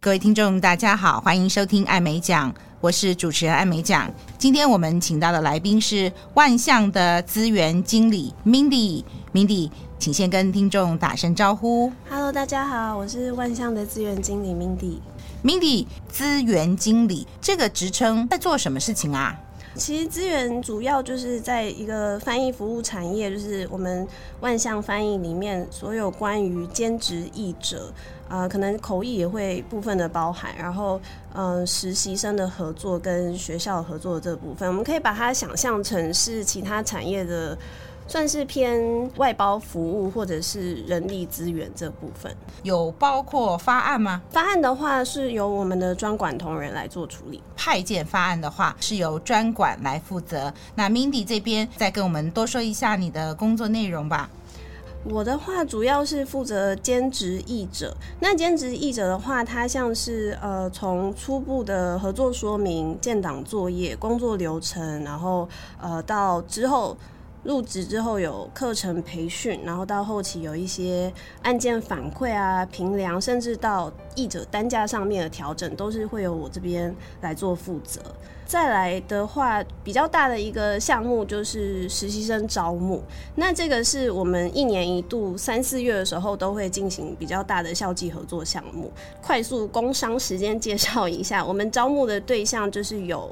各位听众，大家好，欢迎收听艾美奖，我是主持人艾美奖。今天我们请到的来宾是万象的资源经理 Mindy，Mindy，请先跟听众打声招呼。Hello，大家好，我是万象的资源经理 Mindy。Mindy，资源经理这个职称在做什么事情啊？其实资源主要就是在一个翻译服务产业，就是我们万象翻译里面所有关于兼职译者，呃，可能口译也会部分的包含，然后，嗯、呃，实习生的合作跟学校合作的这部分，我们可以把它想象成是其他产业的。算是偏外包服务或者是人力资源这部分，有包括发案吗？发案的话是由我们的专管同仁来做处理，派件发案的话是由专管来负责。那 Mindy 这边再跟我们多说一下你的工作内容吧。我的话主要是负责兼职译者，那兼职译者的话，它像是呃从初步的合作说明、建档作业、工作流程，然后呃到之后。入职之后有课程培训，然后到后期有一些案件反馈啊、评量，甚至到译者单价上面的调整，都是会由我这边来做负责。再来的话，比较大的一个项目就是实习生招募，那这个是我们一年一度三四月的时候都会进行比较大的校际合作项目。快速工商时间介绍一下，我们招募的对象就是有。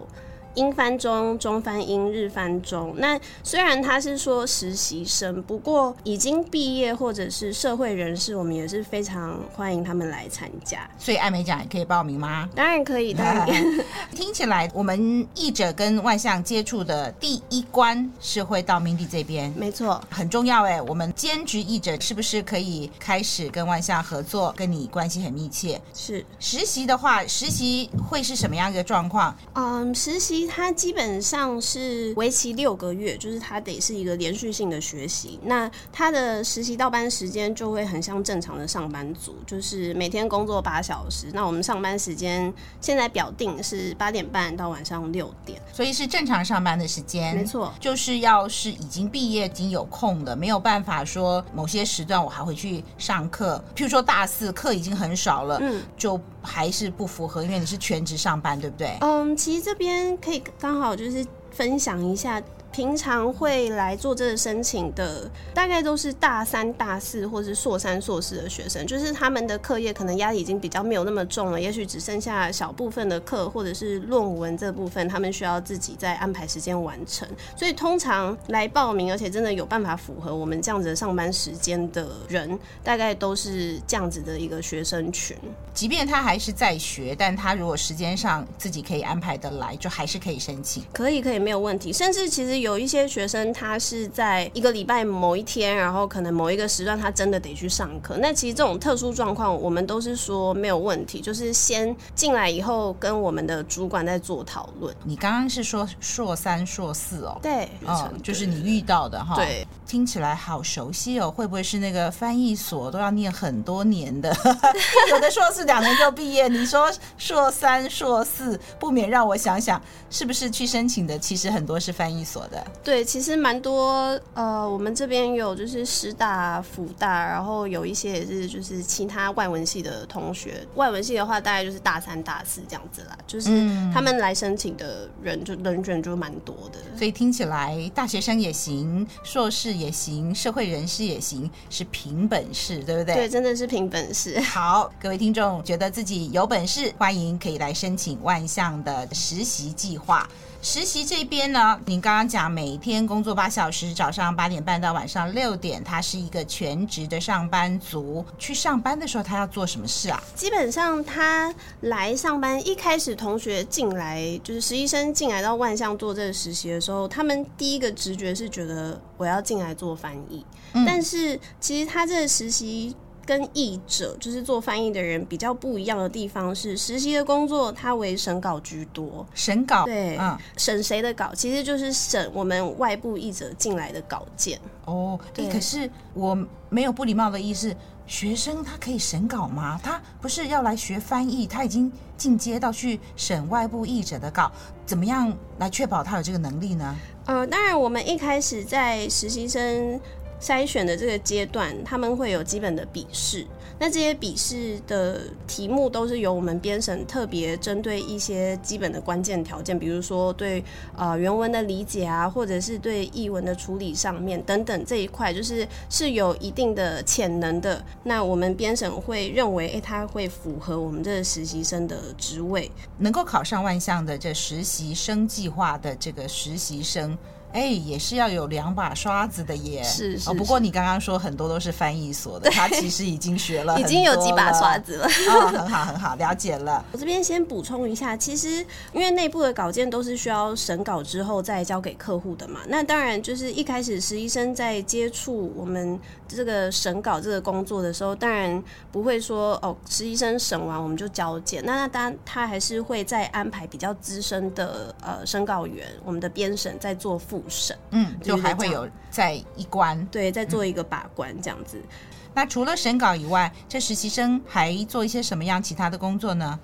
英翻中、中翻英、日翻中。那虽然他是说实习生，不过已经毕业或者是社会人士，我们也是非常欢迎他们来参加。所以艾美奖也可以报名吗？当然可以，当然。听起来我们译者跟万象接触的第一关是会到 Mindy 这边，没错，很重要哎。我们兼职译者是不是可以开始跟万象合作？跟你关系很密切。是实习的话，实习会是什么样一个状况？嗯，实习。它基本上是为期六个月，就是它得是一个连续性的学习。那它的实习到班时间就会很像正常的上班族，就是每天工作八小时。那我们上班时间现在表定是八点半到晚上六点，所以是正常上班的时间。没错，就是要是已经毕业、已经有空的，没有办法说某些时段我还会去上课。譬如说大四课已经很少了，嗯，就还是不符合，因为你是全职上班，对不对？嗯，其实这边可以。刚好就是分享一下。平常会来做这个申请的，大概都是大三、大四或是硕三、硕士的学生，就是他们的课业可能压力已经比较没有那么重了，也许只剩下小部分的课或者是论文这部分，他们需要自己再安排时间完成。所以通常来报名，而且真的有办法符合我们这样子的上班时间的人，大概都是这样子的一个学生群。即便他还是在学，但他如果时间上自己可以安排得来，就还是可以申请。可以，可以，没有问题。甚至其实。有一些学生，他是在一个礼拜某一天，然后可能某一个时段，他真的得去上课。那其实这种特殊状况，我们都是说没有问题，就是先进来以后跟我们的主管在做讨论。你刚刚是说硕三、硕四哦？对，嗯，就是你遇到的哈。对，听起来好熟悉哦。会不会是那个翻译所都要念很多年的？有的硕士两年就毕业。你说硕三、硕四，不免让我想想，是不是去申请的？其实很多是翻译所的。对，其实蛮多，呃，我们这边有就是师大、辅大，然后有一些也是就是其他外文系的同学。外文系的话，大概就是大三、大四这样子啦。就是他们来申请的人就人选就蛮多的。所以听起来大学生也行，硕士也行，社会人士也行，是凭本事，对不对？对，真的是凭本事。好，各位听众觉得自己有本事，欢迎可以来申请万象的实习计划。实习这边呢，你刚刚讲每天工作八小时，早上八点半到晚上六点，他是一个全职的上班族。去上班的时候，他要做什么事啊？基本上他来上班，一开始同学进来就是实习生进来到万象做这个实习的时候，他们第一个直觉是觉得我要进来做翻译，嗯、但是其实他这个实习。跟译者就是做翻译的人比较不一样的地方是，实习的工作它为审稿居多。审稿对，嗯，审谁的稿，其实就是审我们外部译者进来的稿件。哦，对。可是我没有不礼貌的意思，学生他可以审稿吗？他不是要来学翻译，他已经进阶到去审外部译者的稿，怎么样来确保他有这个能力呢？呃，当然，我们一开始在实习生。筛选的这个阶段，他们会有基本的笔试。那这些笔试的题目都是由我们编审特别针对一些基本的关键条件，比如说对呃原文的理解啊，或者是对译文的处理上面等等这一块，就是是有一定的潜能的。那我们编审会认为，诶，他会符合我们这实习生的职位，能够考上万象的这实习生计划的这个实习生。哎，也是要有两把刷子的耶。是是，不过你刚刚说很多都是翻译所的，他其实已经学了，了，已经有几把刷子了。哦，很好很好，了解了。我这边先补充一下，其实因为内部的稿件都是需要审稿之后再交给客户的嘛。那当然就是一开始实习生在接触我们这个审稿这个工作的时候，当然不会说哦，实习生审完我们就交件。那那当然他还是会再安排比较资深的呃审稿员，我们的编审在做复审，嗯，就还会有再一关，对，再做一个把关这样子。嗯。那除了审稿以外，这实习生还做一些什么样其他的工作呢？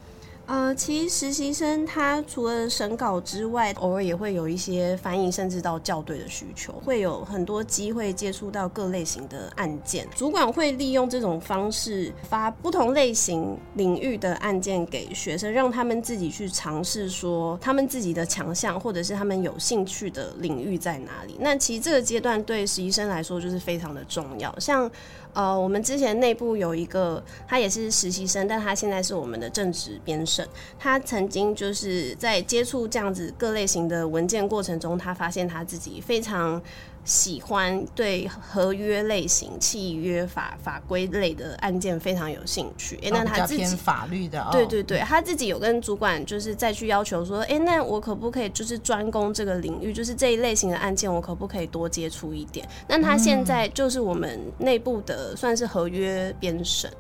呃，其实实习生他除了审稿之外，偶尔也会有一些翻译，甚至到校对的需求，会有很多机会接触到各类型的案件。主管会利用这种方式发不同类型领域的案件给学生，让他们自己去尝试说他们自己的强项，或者是他们有兴趣的领域在哪里。那其实这个阶段对实习生来说就是非常的重要，像。呃，我们之前内部有一个，他也是实习生，但他现在是我们的正职编审。他曾经就是在接触这样子各类型的文件过程中，他发现他自己非常。喜欢对合约类型、契约法法规类的案件非常有兴趣。哎、欸，那他自己、哦、法律的，对对对，他自己有跟主管就是再去要求说，哎、欸，那我可不可以就是专攻这个领域，就是这一类型的案件，我可不可以多接触一点？那他现在就是我们内部的算是合约编审。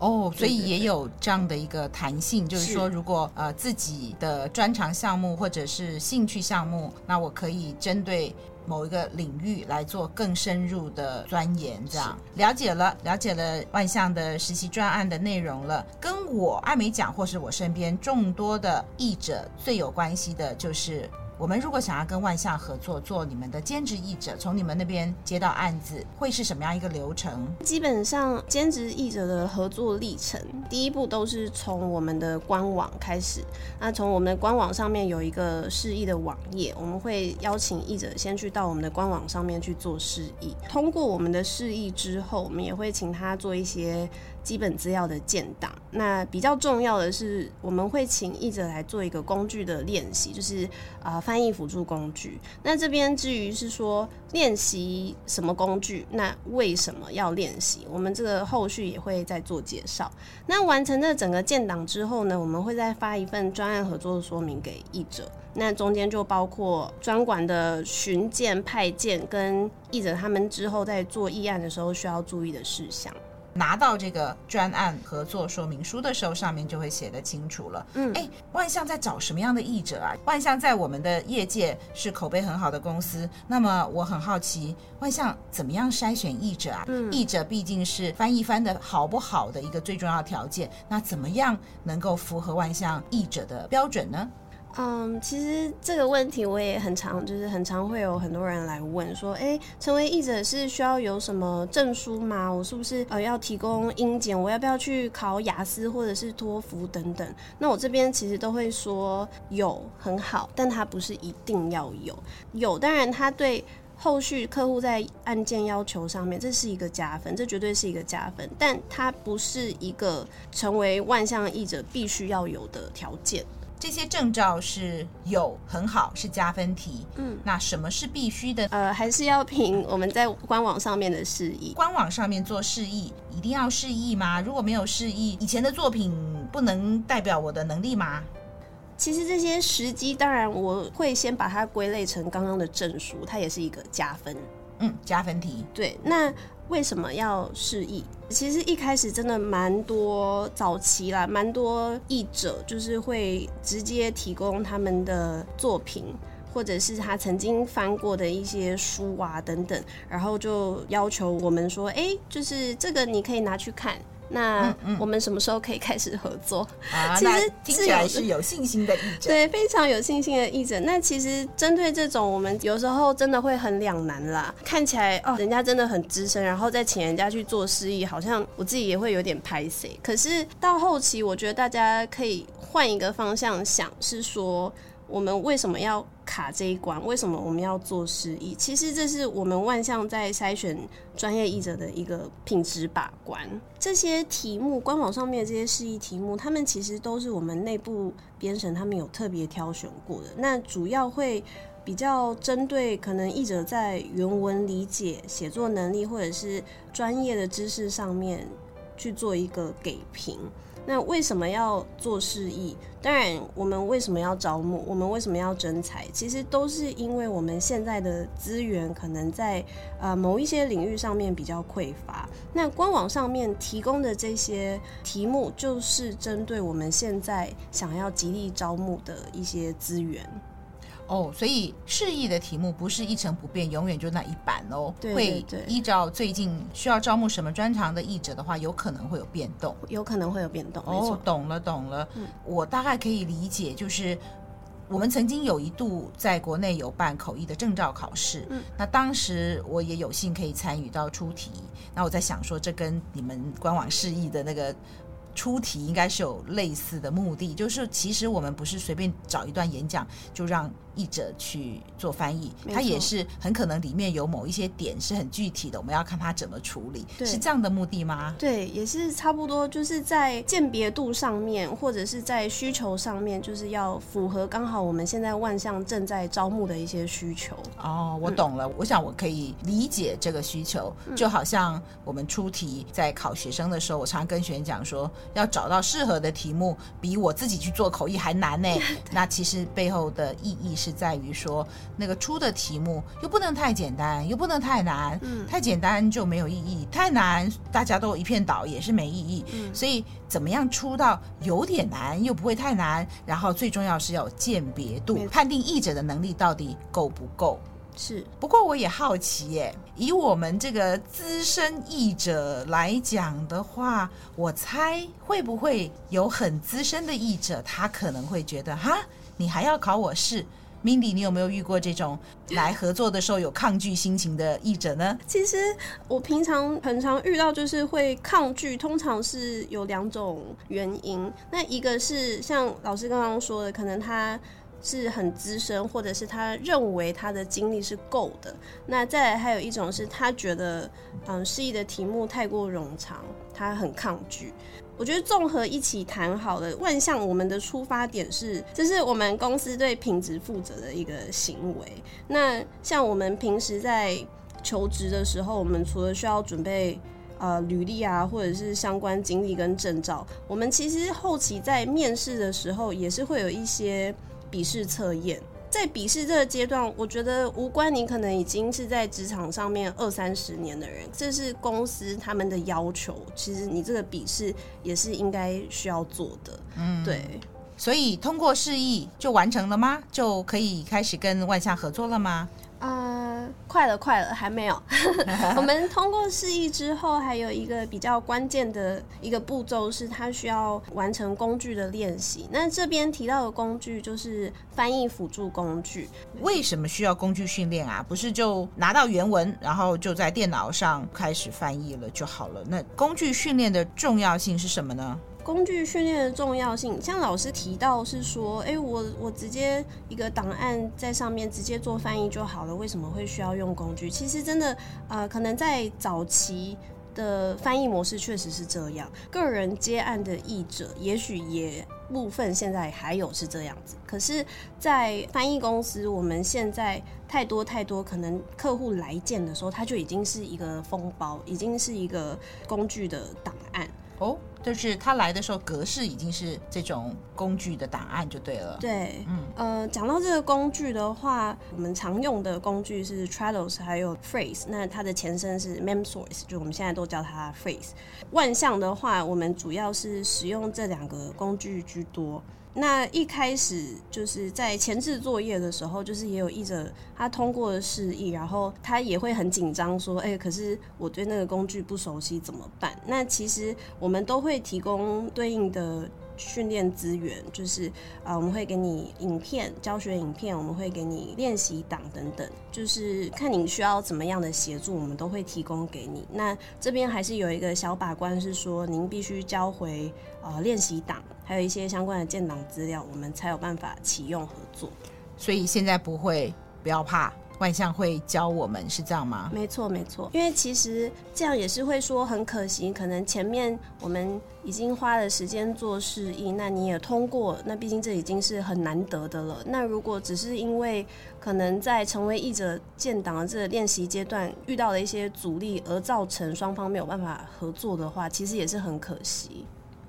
哦，所以也有这样的一个弹性，就是说，如果呃自己的专长项目或者是兴趣项目，那我可以针对。某一个领域来做更深入的钻研，这样了解了，了解了万象的实习专案的内容了。跟我艾美奖或是我身边众多的译者最有关系的就是。我们如果想要跟万象合作做你们的兼职译者，从你们那边接到案子，会是什么样一个流程？基本上兼职译者的合作历程，第一步都是从我们的官网开始。那从我们的官网上面有一个试译的网页，我们会邀请译者先去到我们的官网上面去做试译。通过我们的试译之后，我们也会请他做一些。基本资料的建档，那比较重要的是，我们会请译者来做一个工具的练习，就是啊、翻译辅助工具。那这边至于是说练习什么工具，那为什么要练习？我们这个后续也会再做介绍。那完成这整个建档之后呢，我们会再发一份专案合作的说明给译者，那中间就包括专管的巡件、派件跟译者他们之后在做议案的时候需要注意的事项。拿到这个专案合作说明书的时候，上面就会写得清楚了。嗯，哎，万象在找什么样的译者啊？万象在我们的业界是口碑很好的公司。那么我很好奇，万象怎么样筛选译者啊？嗯，译者毕竟是翻译翻的好不好的一个最重要条件。那怎么样能够符合万象译者的标准呢？嗯，其实这个问题我也很常，就是很常会有很多人来问说，哎，成为译者是需要有什么证书吗？我是不是呃要提供英检？我要不要去考雅思或者是托福等等？那我这边其实都会说有很好，但它不是一定要有。有当然它对后续客户在案件要求上面，这是一个加分，这绝对是一个加分，但它不是一个成为万象译者必须要有的条件。这些证照是有很好，是加分题。嗯，那什么是必须的？呃，还是要凭我们在官网上面的示意。官网上面做示意，一定要示意吗？如果没有示意，以前的作品不能代表我的能力吗？其实这些时机，当然我会先把它归类成刚刚的证书，它也是一个加分。嗯，加分题。对，那为什么要示意？其实一开始真的蛮多早期啦，蛮多译者就是会直接提供他们的作品，或者是他曾经翻过的一些书啊等等，然后就要求我们说，哎，就是这个你可以拿去看。那我们什么时候可以开始合作？啊，其实听起来是有信心的译者，对，非常有信心的译者。那其实针对这种，我们有时候真的会很两难啦。看起来哦，人家真的很资深，然后再请人家去做释义，好像我自己也会有点拍谢。可是到后期，我觉得大家可以换一个方向想，是说。我们为什么要卡这一关？为什么我们要做释义？其实这是我们万象在筛选专业译者的一个品质把关。这些题目，官网上面这些释义题目，他们其实都是我们内部编审，他们有特别挑选过的。那主要会比较针对可能译者在原文理解、写作能力或者是专业的知识上面去做一个给评。那为什么要做示意？当然，我们为什么要招募？我们为什么要征才？其实都是因为我们现在的资源可能在呃某一些领域上面比较匮乏。那官网上面提供的这些题目，就是针对我们现在想要极力招募的一些资源。哦，所以释义的题目不是一成不变，永远就那一版哦。对对对，会依照最近需要招募什么专长的译者的话，有可能会有变动，有可能会有变动。哦，懂了懂了，嗯，我大概可以理解，就是我们曾经有一度在国内有办口译的证照考试，嗯，那当时我也有幸可以参与到出题，那我在想说，这跟你们官网释义的那个。出题应该是有类似的目的，就是其实我们不是随便找一段演讲就让译者去做翻译，它也是很可能里面有某一些点是很具体的，我们要看他怎么处理，是这样的目的吗？对，也是差不多，就是在鉴别度上面，或者是在需求上面，就是要符合刚好我们现在万象正在招募的一些需求。哦，我懂了，嗯，我想我可以理解这个需求，就好像我们出题在考学生的时候，我常跟学员讲说。要找到适合的题目，比我自己去做口译还难呢。那其实背后的意义是在于说，那个出的题目又不能太简单，又不能太难。嗯，太简单就没有意义，太难大家都一片倒也是没意义。嗯，所以怎么样出到有点难又不会太难，然后最重要是要有鉴别度，判定译者的能力到底够不够。是，不过我也好奇耶，以我们这个资深译者来讲的话，我猜会不会有很资深的译者，他可能会觉得哈，你还要考我试？Mindy，你有没有遇过这种来合作的时候有抗拒心情的译者呢？其实我平常很常遇到，就是会抗拒，通常是有两种原因。那一个是像老师刚刚说的，可能他。是很资深，或者是他认为他的经历是够的。那再来还有一种是他觉得，嗯，示意的题目太过冗长，他很抗拒。我觉得综合一起谈好了。万象我们的出发点是，这是我们公司对品质负责的一个行为。那像我们平时在求职的时候，我们除了需要准备呃履历啊，或者是相关经历跟证照，我们其实后期在面试的时候也是会有一些。笔试测验，在笔试这个阶段，我觉得无关你可能已经是在职场上面二三十年的人，这是公司他们的要求。其实你这个笔试也是应该需要做的。嗯，对。所以通过示意就完成了吗？就可以开始跟万象合作了吗？啊，快了，快了，还没有。我们通过示意之后，还有一个比较关键的一个步骤，是它需要完成工具的练习。那这边提到的工具就是翻译辅助工具。为什么需要工具训练啊？不是就拿到原文，然后就在电脑上开始翻译了就好了？那工具训练的重要性是什么呢？工具训练的重要性，像老师提到是说，哎，我我直接一个档案在上面直接做翻译就好了，为什么会需要用工具？其实真的，呃，可能在早期的翻译模式确实是这样，个人接案的译者也许也部分现在还有是这样子，可是，在翻译公司，我们现在太多太多，可能客户来件的时候，它就已经是一个封包，已经是一个工具的档案。哦，就是他来的时候格式已经是这种工具的档案就对了。对，嗯，呃，讲到这个工具的话，我们常用的工具是 Trados 还有 Phrase，那它的前身是 MemSource，就我们现在都叫它 Phrase。万象的话，我们主要是使用这两个工具居多。那一开始就是在前置作业的时候，就是也有译者他通过示意，然后他也会很紧张，说：“哎，可是我对那个工具不熟悉，怎么办？”那其实我们都会提供对应的。训练资源就是啊，我们会给你影片、教学影片，我们会给你练习档等等，就是看你需要怎么样的协助，我们都会提供给你。那这边还是有一个小把关，是说您必须交回呃练习档，还有一些相关的建档资料，我们才有办法启用合作。所以现在不会，不要怕。万象会教我们是这样吗？没错，没错。因为其实这样也是会说很可惜，可能前面我们已经花了时间做试译，那你也通过，那毕竟这已经是很难得的了。那如果只是因为可能在成为译者建档的这个练习阶段遇到了一些阻力，而造成双方没有办法合作的话，其实也是很可惜。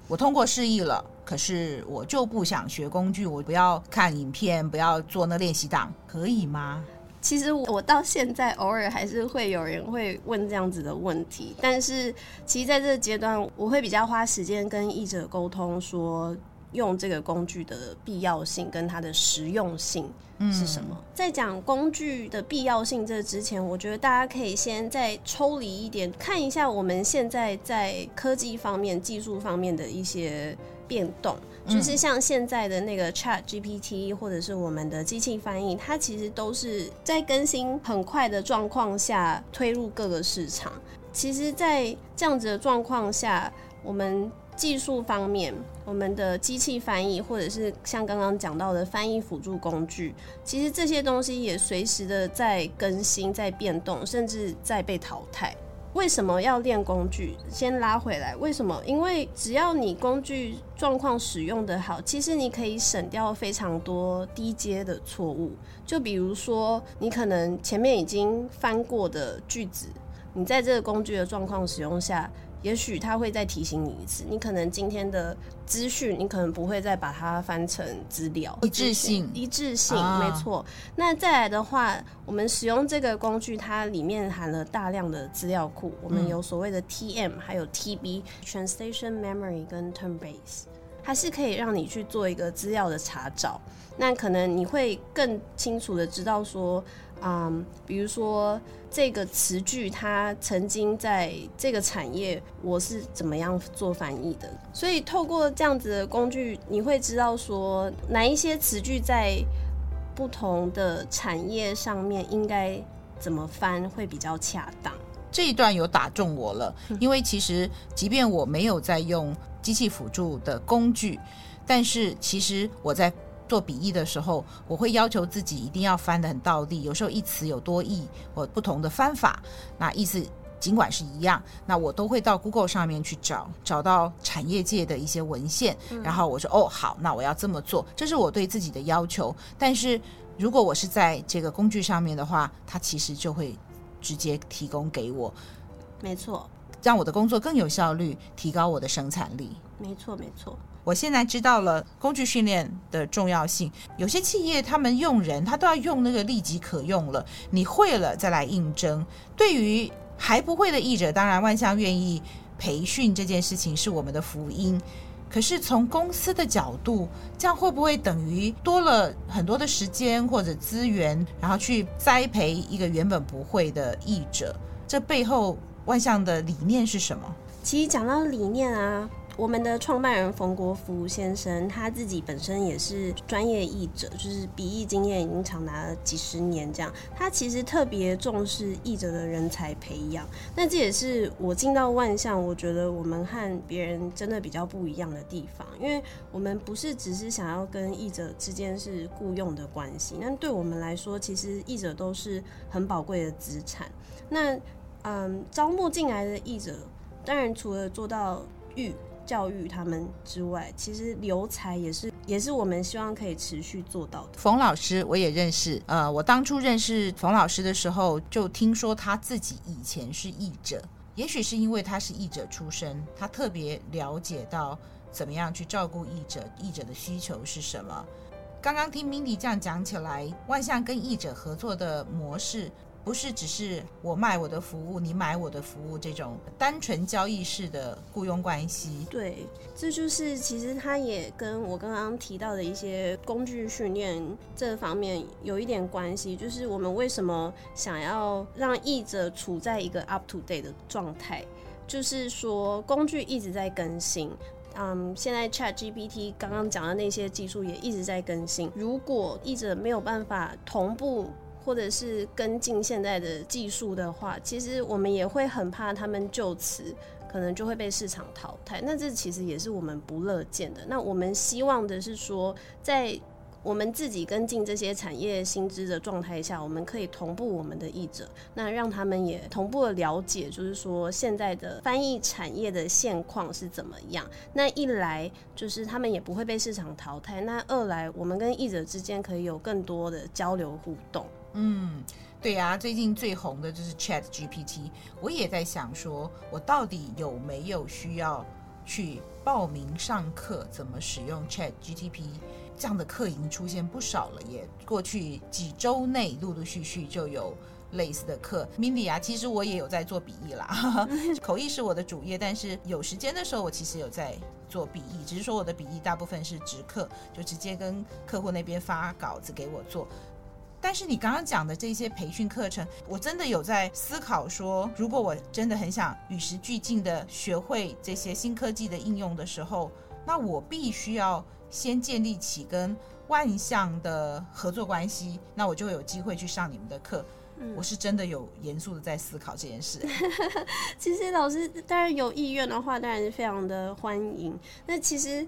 我通过示意了，可是我就不想学工具，我不要看影片，不要做那练习档，可以吗？其实我到现在偶尔还是会有人会问这样子的问题，但是其实在这个阶段，我会比较花时间跟译者沟通，说用这个工具的必要性跟它的实用性是什么。嗯、在讲工具的必要性这之前，我觉得大家可以先再抽离一点，看一下我们现在在科技方面、技术方面的一些变动。就是像现在的那个 Chat GPT 或者是我们的机器翻译，它其实都是在更新很快的状况下推入各个市场。其实，在这样子的状况下，我们技术方面，我们的机器翻译或者是像刚刚讲到的翻译辅助工具，其实这些东西也随时的在更新、在变动，甚至在被淘汰。为什么要练工具？先拉回来，为什么？因为只要你工具状况使用得好，其实你可以省掉非常多低阶的错误。就比如说，你可能前面已经翻过的句子，你在这个工具的状况使用下。也许他会再提醒你一次，你可能今天的资讯，你可能不会再把它翻成资料。一致性，一致性，啊、没错。那再来的话，我们使用这个工具，它里面含了大量的资料库。我们有所谓的 TM，还有 TB，Translation Memory 跟 Term Base，它是可以让你去做一个资料的查找。那可能你会更清楚的知道说。嗯，um, 比如说这个词句，它曾经在这个产业，我是怎么样做翻译的？所以透过这样子的工具，你会知道说哪一些词句在不同的产业上面应该怎么翻会比较恰当。这一段有打中我了，因为其实即便我没有在用机器辅助的工具，但是其实我在。做笔译的时候，我会要求自己一定要翻得很到地。有时候一词有多义，或不同的翻法，那意思尽管是一样，那我都会到 Google 上面去找，找到产业界的一些文献，然后我说哦好，那我要这么做，这是我对自己的要求。但是如果我是在这个工具上面的话，它其实就会直接提供给我，没错，让我的工作更有效率，提高我的生产力。没错，没错。我现在知道了工具训练的重要性。有些企业他们用人，他都要用那个立即可用了，你会了再来应征。对于还不会的译者，当然万象愿意培训这件事情是我们的福音。可是从公司的角度，这样会不会等于多了很多的时间或者资源，然后去栽培一个原本不会的译者？这背后万象的理念是什么？其实讲到理念啊。我们的创办人冯国福先生，他自己本身也是专业译者，就是笔译经验已经长达了几十年。这样，他其实特别重视译者的人才培养。那这也是我进到万象，我觉得我们和别人真的比较不一样的地方，因为我们不是只是想要跟译者之间是雇佣的关系。那对我们来说，其实译者都是很宝贵的资产。那嗯，招募进来的译者，当然除了做到育。教育他们之外，其实留才也是也是我们希望可以持续做到的。冯老师我也认识，呃，我当初认识冯老师的时候，就听说他自己以前是译者，也许是因为他是译者出身，他特别了解到怎么样去照顾译者，译者的需求是什么。刚刚听 Mindy 这样讲起来，万象跟译者合作的模式，不是只是我卖我的服务，你买我的服务这种单纯交易式的雇佣关系。对，这就是其实它也跟我刚刚提到的一些工具训练这方面有一点关系。就是我们为什么想要让译者处在一个 up to date 的状态，就是说工具一直在更新。嗯，现在 Chat GPT 刚刚讲的那些技术也一直在更新。如果译者没有办法同步或者是跟进现在的技术的话，其实我们也会很怕他们就此可能就会被市场淘汰。那这其实也是我们不乐见的。那我们希望的是说，在我们自己跟进这些产业新知的状态下，我们可以同步我们的译者，那让他们也同步的了解，就是说现在的翻译产业的现况是怎么样。那一来就是他们也不会被市场淘汰，那二来我们跟译者之间可以有更多的交流互动。嗯，对呀，最近最红的就是 Chat GPT，我也在想说，我到底有没有需要去报名上课，怎么使用 Chat GPT？这样的课已经出现不少了，也过去几周内陆陆续续就有类似的课。Mindy 啊，其实我也有在做笔译啦，口译是我的主业，但是有时间的时候我其实有在做笔译，只是说我的笔译大部分是直课，就直接跟客户那边发稿子给我做。但是你刚刚讲的这些培训课程，我真的有在思考说，如果我真的很想与时俱进的学会这些新科技的应用的时候，那我必须要。先建立起跟万象的合作关系，那我就有机会去上你们的课。嗯，我是真的有严肃的在思考这件事。其实老师当然有意愿的话，当然是非常的欢迎。那其实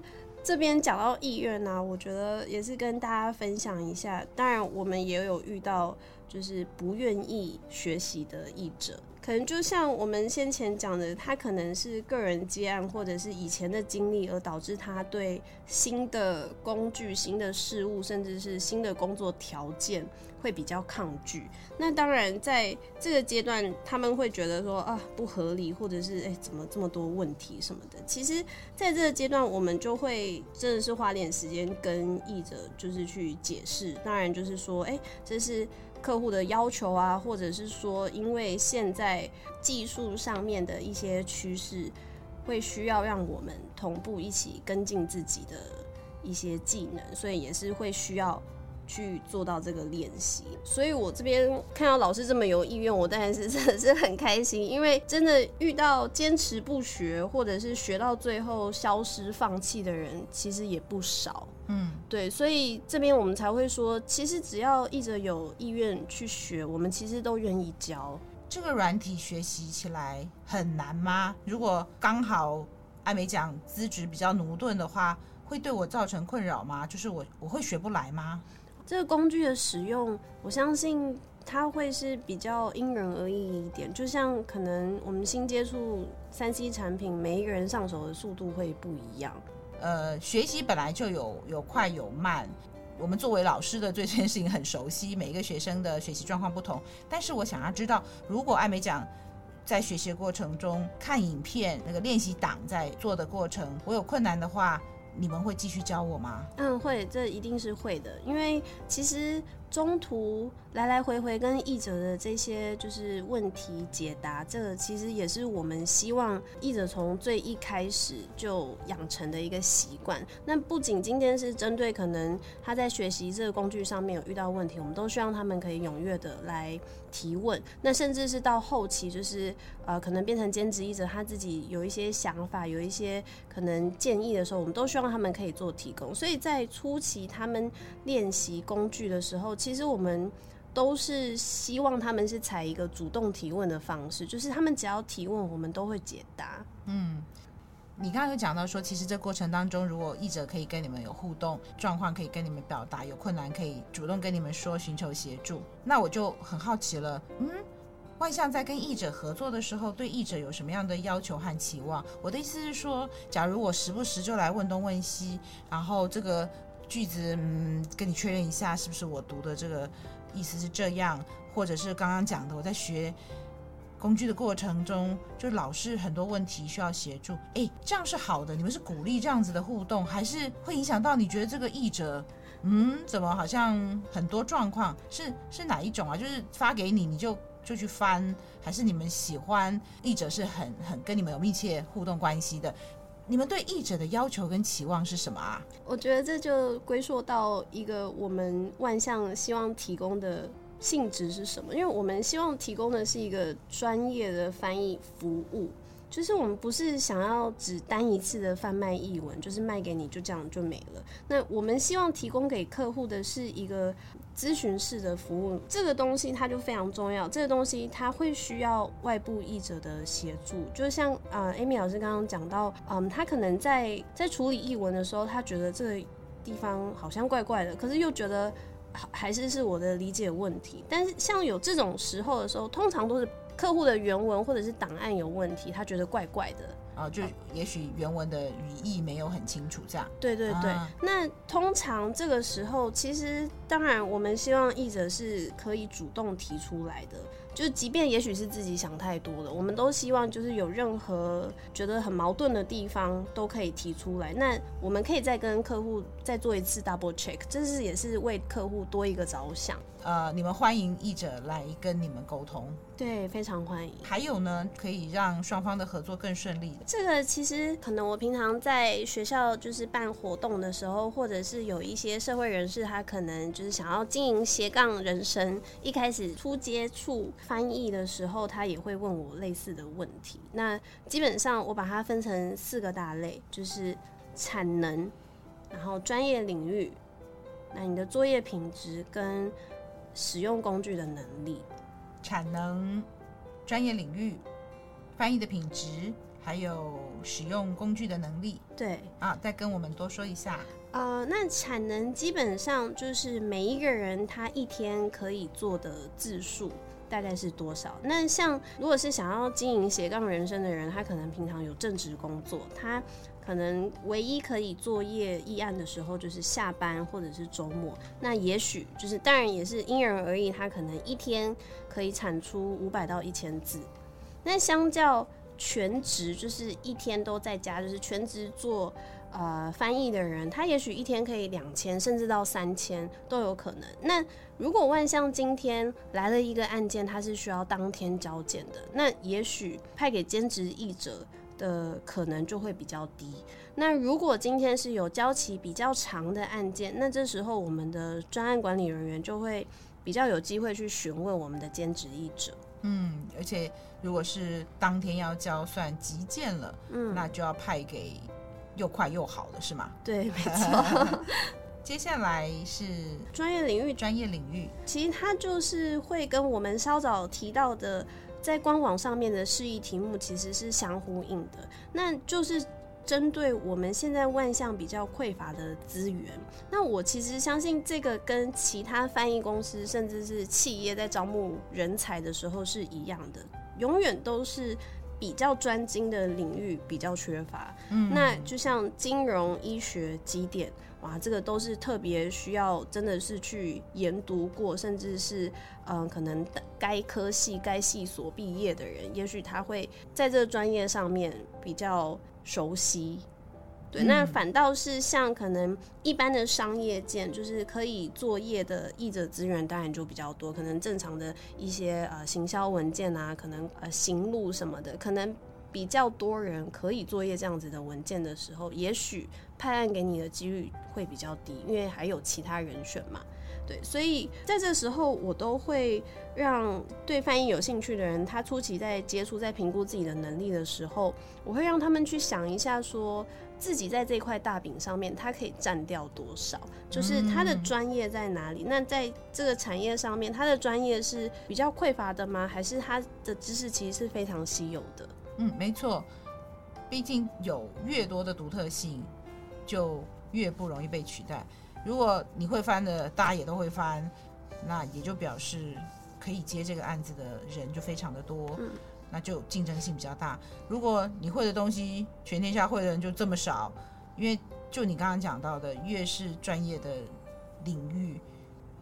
这边讲到意愿呢，我觉得也是跟大家分享一下。当然，我们也有遇到就是不愿意学习的译者。可能就像我们先前讲的，他可能是个人接案，或者是以前的经历，而导致他对新的工具、新的事物，甚至是新的工作条件会比较抗拒。那当然，在这个阶段，他们会觉得说啊不合理，或者是哎怎么这么多问题什么的。其实，在这个阶段，我们就会真的是花点时间跟译者就是去解释。当然，就是说哎这是。客户的要求啊，或者是说，因为现在技术上面的一些趋势，会需要让我们同步一起跟进自己的一些技能，所以也是会需要。去做到这个练习，所以我这边看到老师这么有意愿，我当然是真的是很开心，因为真的遇到坚持不学，或者是学到最后消失放弃的人，其实也不少。嗯，对，所以这边我们才会说，其实只要一直有意愿去学，我们其实都愿意教。这个软体学习起来很难吗？如果刚好艾美讲资质比较驽钝的话，会对我造成困扰吗？就是我我会学不来吗？这个工具的使用，我相信它会是比较因人而异一点。就像可能我们新接触三 C 产品，每一个人上手的速度会不一样。呃，学习本来就有有快有慢。我们作为老师的对这件事情很熟悉，每一个学生的学习状况不同。但是我想要知道，如果艾美讲在学习过程中看影片，那个练习档在做的过程，我有困难的话。你们会继续教我吗？嗯，会，这一定是会的，因为其实。中途来来回回跟译者的这些就是问题解答，这个其实也是我们希望译者从最一开始就养成的一个习惯。那不仅今天是针对可能他在学习这个工具上面有遇到问题，我们都希望他们可以踊跃的来提问。那甚至是到后期，就是呃可能变成兼职译者，他自己有一些想法，有一些可能建议的时候，我们都希望他们可以做提供。所以在初期他们练习工具的时候，其实我们都是希望他们是采一个主动提问的方式，就是他们只要提问，我们都会解答。嗯，你刚刚有讲到说，其实这过程当中，如果译者可以跟你们有互动，状况可以跟你们表达，有困难可以主动跟你们说，寻求协助，那我就很好奇了。嗯，万象在跟译者合作的时候，对译者有什么样的要求和期望？我的意思是说，假如我时不时就来问东问西，然后这个。句子，嗯，跟你确认一下，是不是我读的这个意思是这样，或者是刚刚讲的，我在学工具的过程中，就老是很多问题需要协助。哎，这样是好的，你们是鼓励这样子的互动，还是会影响到你觉得这个译者，嗯，怎么好像很多状况是是哪一种啊？就是发给你，你就就去翻，还是你们喜欢译者是很很跟你们有密切互动关系的？你们对译者的要求跟期望是什么啊？我觉得这就归属到一个我们万象希望提供的。性质是什么？因为我们希望提供的是一个专业的翻译服务，就是我们不是想要只单一次的贩卖译文，就是卖给你就这样就没了。那我们希望提供给客户的是一个咨询式的服务，这个东西它就非常重要。这个东西它会需要外部译者的协助，就像啊、，Amy 老师刚刚讲到，嗯，他可能在在处理译文的时候，他觉得这个地方好像怪怪的，可是又觉得。还是是我的理解问题，但是像有这种时候的时候，通常都是客户的原文或者是档案有问题，他觉得怪怪的。啊，就也许原文的语义没有很清楚，这样。对对对，啊、那通常这个时候，其实当然我们希望译者是可以主动提出来的，就是即便也许是自己想太多了，我们都希望就是有任何觉得很矛盾的地方都可以提出来。那我们可以再跟客户再做一次 double check，这是也是为客户多一个着想。呃，你们欢迎译者来跟你们沟通。对，非常欢迎。还有呢，可以让双方的合作更顺利的。这个其实可能我平常在学校就是办活动的时候，或者是有一些社会人士，他可能就是想要经营斜杠人生，一开始初接触翻译的时候，他也会问我类似的问题。那基本上我把它分成四个大类，就是产能，然后专业领域，那你的作业品质跟使用工具的能力。产能、专业领域、翻译的品质，还有使用工具的能力。对啊，再跟我们多说一下。呃，那产能基本上就是每一个人他一天可以做的字数大概是多少？那像如果是想要经营斜杠人生的人，他可能平常有正职工作，他。可能唯一可以作业议案的时候，就是下班或者是周末。那也许就是，当然也是因人而异。他可能一天可以产出五百到一千字。那相较全职，就是一天都在家，就是全职做呃翻译的人，他也许一天可以两千，甚至到三千都有可能。那如果万象今天来了一个案件，它是需要当天交件的，那也许派给兼职译者。的可能就会比较低。那如果今天是有交期比较长的案件，那这时候我们的专案管理人员就会比较有机会去询问我们的兼职译者。嗯，而且如果是当天要交算急件了，嗯，那就要派给又快又好的，是吗？对，没错。接下来是专业领域，专业领域其实它就是会跟我们稍早提到的。在官网上面的示意题目其实是相呼应的，那就是针对我们现在万象比较匮乏的资源。那我其实相信这个跟其他翻译公司甚至是企业在招募人才的时候是一样的，永远都是比较专精的领域比较缺乏。嗯，那就像金融、医学、机电。哇，这个都是特别需要，真的是去研读过，甚至是嗯、呃，可能该科系、该系所毕业的人，也许他会在这个专业上面比较熟悉。那反倒是像可能一般的商业件，就是可以作业的译者资源，当然就比较多。可能正常的一些呃行销文件啊，可能呃行路什么的，可能。比较多人可以作业这样子的文件的时候，也许派案给你的几率会比较低，因为还有其他人选嘛。对，所以在这时候，我都会让对翻译有兴趣的人，他初期在接触、在评估自己的能力的时候，我会让他们去想一下，说自己在这块大饼上面，他可以占掉多少，就是他的专业在哪里。那在这个产业上面，他的专业是比较匮乏的吗？还是他的知识其实是非常稀有的？嗯，没错，毕竟有越多的独特性，就越不容易被取代。如果你会翻的，大家也都会翻，那也就表示可以接这个案子的人就非常的多，嗯，那就竞争性比较大。如果你会的东西，全天下会的人就这么少，因为就你刚刚讲到的，越是专业的领域，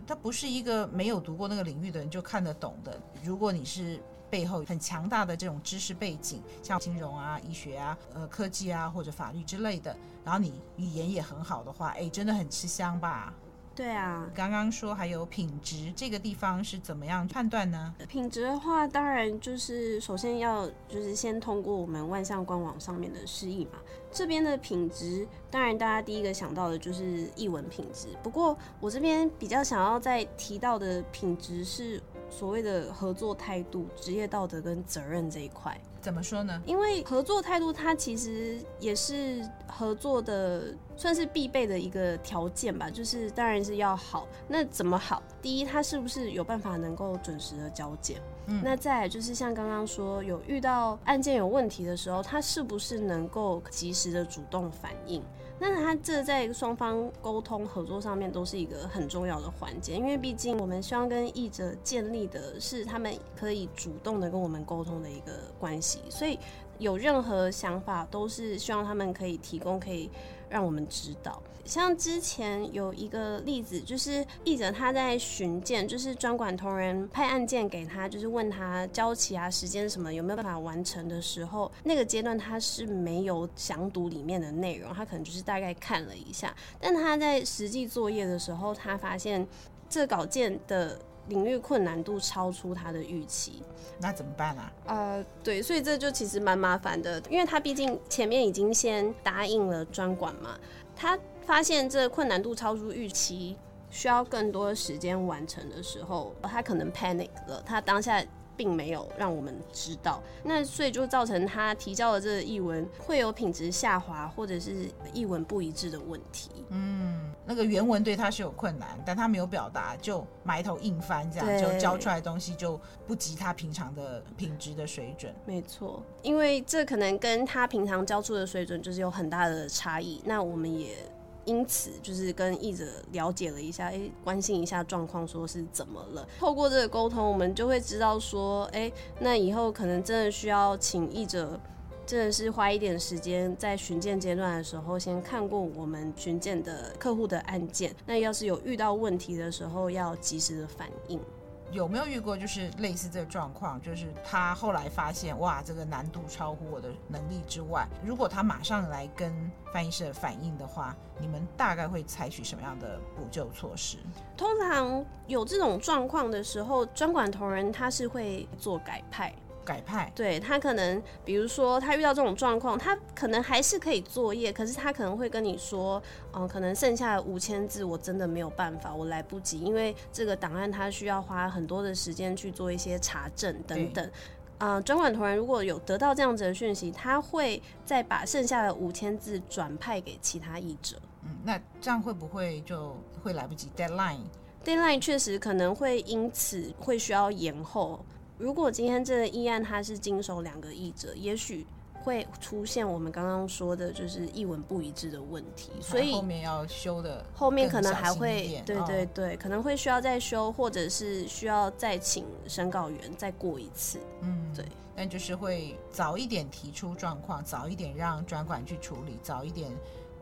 它不是一个没有读过那个领域的人就看得懂的。如果你是背后很强大的这种知识背景，像金融啊、医学啊、呃科技啊或者法律之类的，然后你语言也很好的话，哎，真的很吃香吧？对啊，刚刚说还有品质这个地方是怎么样判断呢？品质的话，当然就是首先要就是先通过我们万象官网上面的示意嘛。这边的品质，当然大家第一个想到的就是译文品质。不过我这边比较想要再提到的品质是所谓的合作态度、职业道德跟责任这一块。怎么说呢？因为合作态度它其实也是合作的。算是必备的一个条件吧，就是当然是要好。那怎么好？第一，他是不是有办法能够准时的交件？嗯，那再来就是像刚刚说，有遇到案件有问题的时候，他是不是能够及时的主动反应？那他这在双方沟通合作上面都是一个很重要的环节，因为毕竟我们希望跟译者建立的是他们可以主动的跟我们沟通的一个关系，所以有任何想法都是希望他们可以提供，可以。让我们知道，像之前有一个例子，就是译者他在巡件，就是专管同仁派案件给他，就是问他交期啊、时间什么有没有办法完成的时候，那个阶段他是没有详读里面的内容，他可能就是大概看了一下，但他在实际作业的时候，他发现这稿件的。领域困难度超出他的预期，那怎么办啊？呃，对，所以这就其实蛮麻烦的，因为他毕竟前面已经先答应了专管嘛，他发现这困难度超出预期，需要更多时间完成的时候，他可能 panic 了，他当下。并没有让我们知道，那所以就造成他提交的这个译文会有品质下滑，或者是译文不一致的问题。嗯，那个原文对他是有困难，但他没有表达，就埋头硬翻，这样就交出来的东西就不及他平常的品质的水准。没错，因为这可能跟他平常交出的水准就是有很大的差异。那我们也。因此，就是跟译者了解了一下，哎、关心一下状况，说是怎么了。透过这个沟通，我们就会知道说，哎、那以后可能真的需要请译者，真的是花一点时间在询件阶段的时候，先看过我们询件的客户的案件。那要是有遇到问题的时候，要及时的反应。有没有遇过就是类似这个状况？就是他后来发现哇，这个难度超乎我的能力之外。如果他马上来跟翻译社反映的话，你们大概会采取什么样的补救措施？通常有这种状况的时候，专管同仁他是会做改派。改派，对，他可能，比如说他遇到这种状况，他可能还是可以作业，可是他可能会跟你说，嗯、呃，可能剩下的五千字我真的没有办法，我来不及，因为这个档案他需要花很多的时间去做一些查证等等。啊，专管同仁如果有得到这样子的讯息，他会再把剩下的五千字转派给其他译者。嗯，那这样会不会就会来不及？Deadline，Deadline 确实可能会因此会需要延后。如果今天这个议案它是经手两个译者，也许会出现我们刚刚说的，就是译文不一致的问题，所以后面要修的，后面可能还会，对对对，可能会需要再修，或者是需要再请审稿员再过一次，嗯，对，但就是会早一点提出状况，早一点让专管去处理，早一点。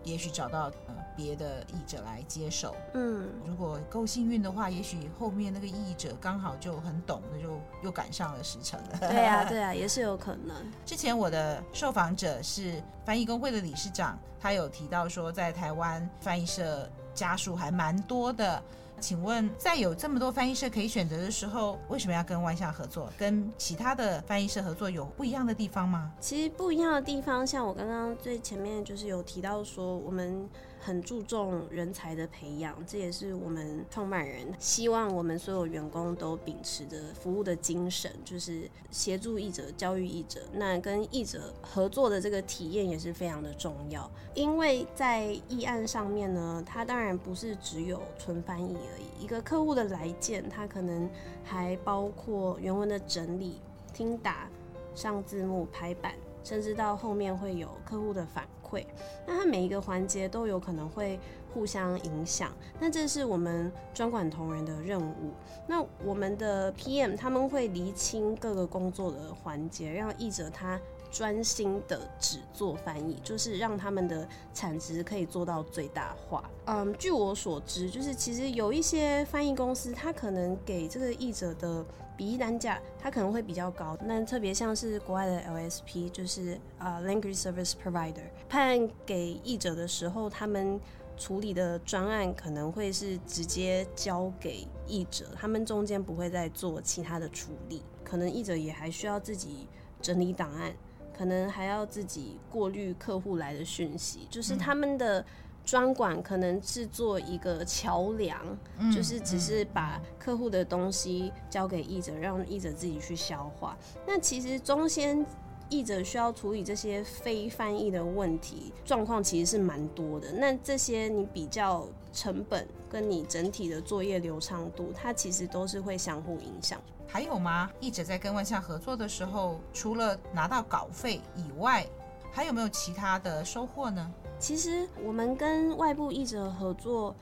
也许找到呃别的译者来接手，嗯，如果够幸运的话，也许后面那个译者刚好就很懂，那就又赶上了时辰了。对啊，对啊，也是有可能。之前我的受访者是翻译工会的理事长，他有提到说，在台湾翻译社家属还蛮多的。请问，在有这么多翻译社可以选择的时候，为什么要跟万象合作？跟其他的翻译社合作有不一样的地方吗？其实不一样的地方，像我刚刚最前面就是有提到说，我们。很注重人才的培养，这也是我们创办人希望我们所有员工都秉持的服务的精神，就是协助译者、教育译者。那跟译者合作的这个体验也是非常的重要，因为在译案上面呢，它当然不是只有纯翻译而已。一个客户的来件，它可能还包括原文的整理、听打、上字幕、排版。甚至到后面会有客户的反会，那它每一个环节都有可能会互相影响。那这是我们专管同仁的任务。那我们的 PM 他们会厘清各个工作的环节，让译者他专心的只做翻译，就是让他们的产值可以做到最大化。嗯，据我所知，就是其实有一些翻译公司，他可能给这个译者的笔译单价，它可能会比较高。那特别像是国外的 LSP，就是啊、uh, Language Service Provider，判给译者的时候，他们。处理的专案可能会是直接交给译者，他们中间不会再做其他的处理，可能译者也还需要自己整理档案，可能还要自己过滤客户来的讯息，就是他们的专管可能制作一个桥梁，嗯、就是只是把客户的东西交给译者，让译者自己去消化。那其实中间。译者需要处理这些非翻译的问题状况，其实是蛮多的。那这些你比较成本跟你整体的作业流畅度，它其实都是会相互影响。还有吗？译者在跟万象合作的时候，除了拿到稿费以外，还有没有其他的收获呢？其实我们跟外部译者合作。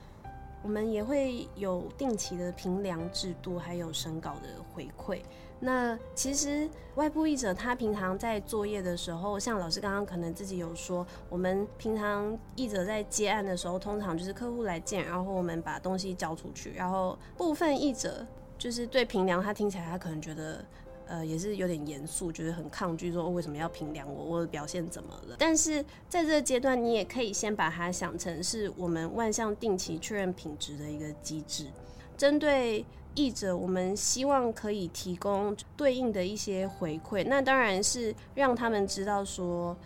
我们也会有定期的评量制度，还有审稿的回馈。那其实外部译者他平常在作业的时候，像老师刚刚可能自己有说，我们平常译者在接案的时候，通常就是客户来见，然后我们把东西交出去，然后部分译者就是对评量，他听起来他可能觉得。呃，也是有点严肃，觉得很抗拒，说为什么要评量我，我的表现怎么了？但是在这个阶段，你也可以先把它想成是我们万象定期确认品质的一个机制。针对译者，我们希望可以提供对应的一些回馈，那当然是让他们知道说。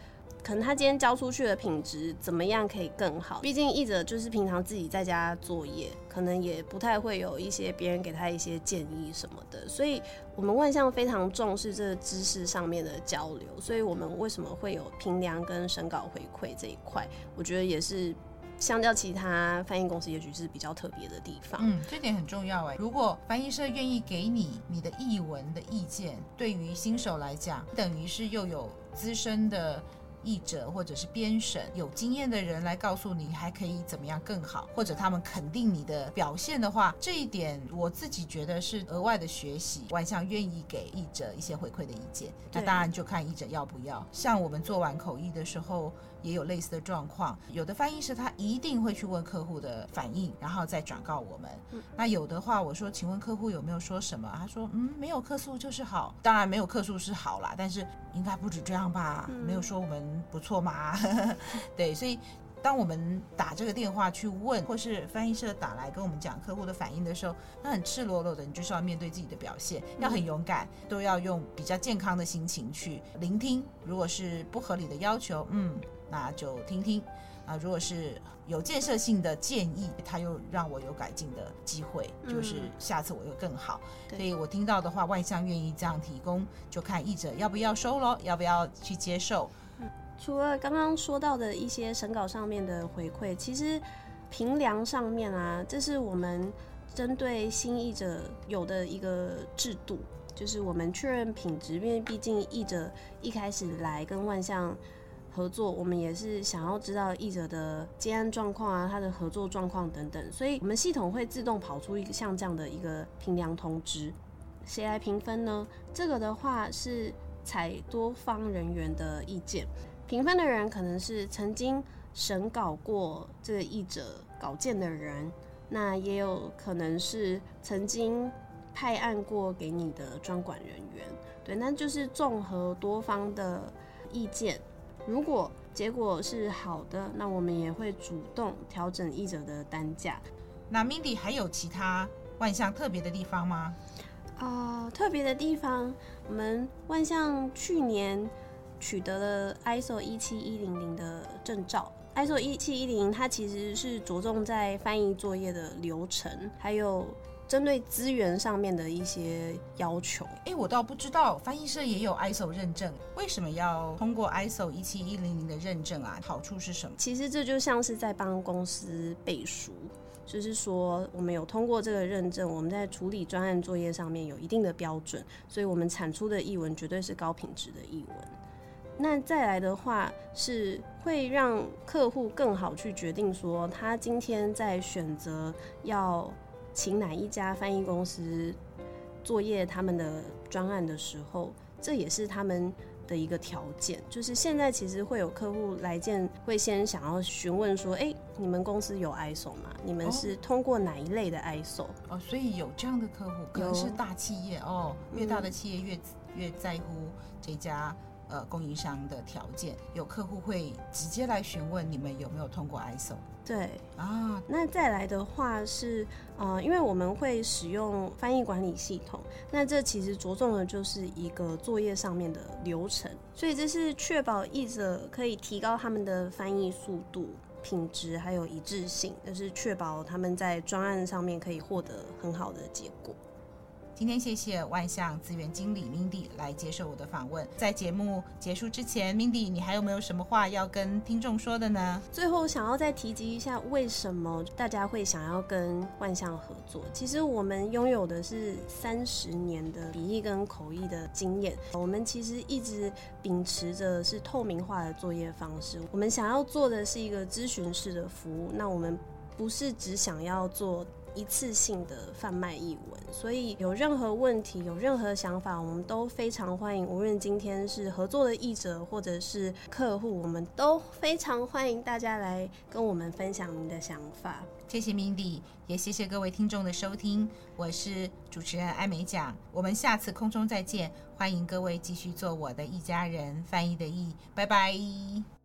可能他今天交出去的品质怎么样可以更好？毕竟译者就是平常自己在家作业，可能也不太会有一些别人给他一些建议什么的。所以，我们万象非常重视这个知识上面的交流。所以我们为什么会有评量跟审稿回馈这一块？我觉得也是相较其他翻译公司，也许是比较特别的地方。嗯，这点很重要哎。如果翻译社愿意给你你的译文的意见，对于新手来讲，等于是又有资深的。译者或者是编审有经验的人来告诉你还可以怎么样更好，或者他们肯定你的表现的话，这一点我自己觉得是额外的学习。万象愿意给译者一些回馈的意见，那当然就看译者要不要。像我们做完口译的时候，也有类似的状况。有的翻译师他一定会去问客户的反应，然后再转告我们。那有的话，我说，请问客户有没有说什么？他说，嗯，没有客诉就是好。当然没有客诉是好啦，但是应该不止这样吧？没有说我们。不错嘛，对，所以当我们打这个电话去问，或是翻译社打来跟我们讲客户的反应的时候，那很赤裸裸的，你就是要面对自己的表现，要很勇敢，都要用比较健康的心情去聆听。如果是不合理的要求，嗯，那就听听啊；如果是有建设性的建议，他又让我有改进的机会，就是下次我又更好。所以我听到的话，万象愿意这样提供，就看译者要不要收咯，要不要去接受。除了刚刚说到的一些审稿上面的回馈，其实评量上面啊，这是我们针对新译者有的一个制度，就是我们确认品质，因为毕竟译者一开始来跟万象合作，我们也是想要知道译者的接案状况啊，他的合作状况等等，所以我们系统会自动跑出一个像这样的一个评量通知。谁来评分呢？这个的话是采多方人员的意见。评分的人可能是曾经审稿过这个译者稿件的人，那也有可能是曾经派案过给你的专管人员。对，那就是综合多方的意见。如果结果是好的，那我们也会主动调整译者的单价。那 Mindy 还有其他万象特别的地方吗？啊、呃，特别的地方，我们万象去年。取得了 ISO 一七一零零的证照。ISO 一七一零它其实是着重在翻译作业的流程，还有针对资源上面的一些要求。哎、欸，我倒不知道翻译社也有 ISO 认证，为什么要通过 ISO 一七一零零的认证啊？好处是什么？其实这就像是在帮公司背书，就是说我们有通过这个认证，我们在处理专案作业上面有一定的标准，所以我们产出的译文绝对是高品质的译文。那再来的话，是会让客户更好去决定说，他今天在选择要请哪一家翻译公司作业他们的专案的时候，这也是他们的一个条件。就是现在其实会有客户来见，会先想要询问说：“哎，你们公司有 ISO 吗？你们是通过哪一类的 ISO？” 哦，所以有这样的客户，可能是大企业哦，越大的企业越越在乎这家。呃，供应商的条件，有客户会直接来询问你们有没有通过 ISO。对啊，那再来的话是，呃，因为我们会使用翻译管理系统，那这其实着重的就是一个作业上面的流程，所以这是确保译者可以提高他们的翻译速度、品质还有一致性，就是确保他们在专案上面可以获得很好的结果。今天谢谢万象资源经理 Mindy 来接受我的访问。在节目结束之前，Mindy，你还有没有什么话要跟听众说的呢？最后想要再提及一下，为什么大家会想要跟万象合作？其实我们拥有的是三十年的笔译跟口译的经验。我们其实一直秉持着是透明化的作业方式。我们想要做的是一个咨询式的服务。那我们不是只想要做。一次性的贩卖译文，所以有任何问题、有任何想法，我们都非常欢迎。无论今天是合作的译者或者是客户，我们都非常欢迎大家来跟我们分享您的想法。谢谢 Mindy，也谢谢各位听众的收听。我是主持人艾美奖，我们下次空中再见。欢迎各位继续做我的一家人，翻译的译，拜拜。